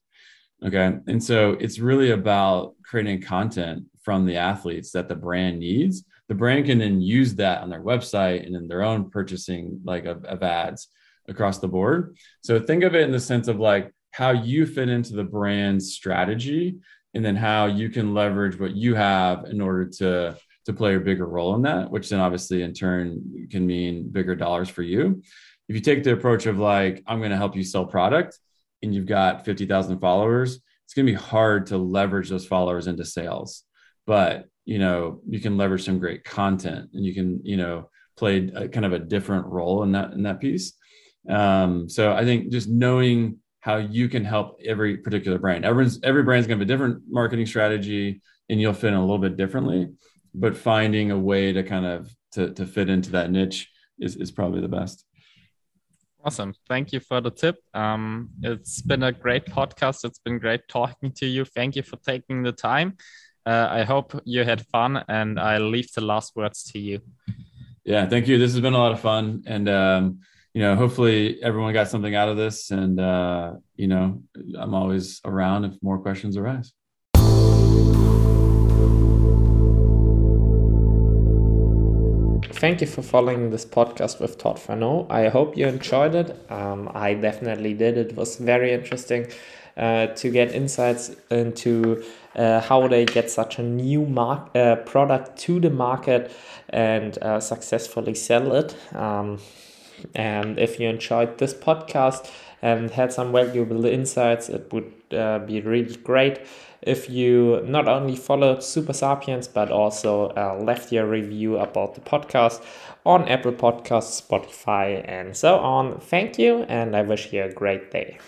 Okay. And so it's really about creating content from the athletes that the brand needs. The brand can then use that on their website and in their own purchasing like of, of ads across the board. So think of it in the sense of like how you fit into the brand's strategy and then how you can leverage what you have in order to to play a bigger role in that, which then obviously in turn can mean bigger dollars for you. If you take the approach of like, I'm going to help you sell product and you've got 50,000 followers, it's going to be hard to leverage those followers into sales. But, you know, you can leverage some great content and you can, you know, play a, kind of a different role in that, in that piece. Um, so I think just knowing how you can help every particular brand. Everyone's every brand's gonna have a different marketing strategy and you'll fit in a little bit differently but finding a way to kind of to, to fit into that niche is, is probably the best awesome. Thank you for the tip. Um, it's been a great podcast. It's been great talking to you. Thank you for taking the time. Uh, i hope you had fun and i'll leave the last words to you. Yeah thank you. This has been a lot of fun and um, you know hopefully everyone got something out of this and uh, you know i'm always around if more questions arise thank you for following this podcast with Todd Furneaux. I hope you enjoyed it. Um, I definitely did. It was very interesting uh, to get insights into uh, how they get such a new uh, product to the market and uh, successfully sell it. Um, and if you enjoyed this podcast and had some valuable insights, it would uh, be really great if you not only followed Super Sapiens but also uh, left your review about the podcast on Apple Podcasts, Spotify, and so on. Thank you, and I wish you a great day.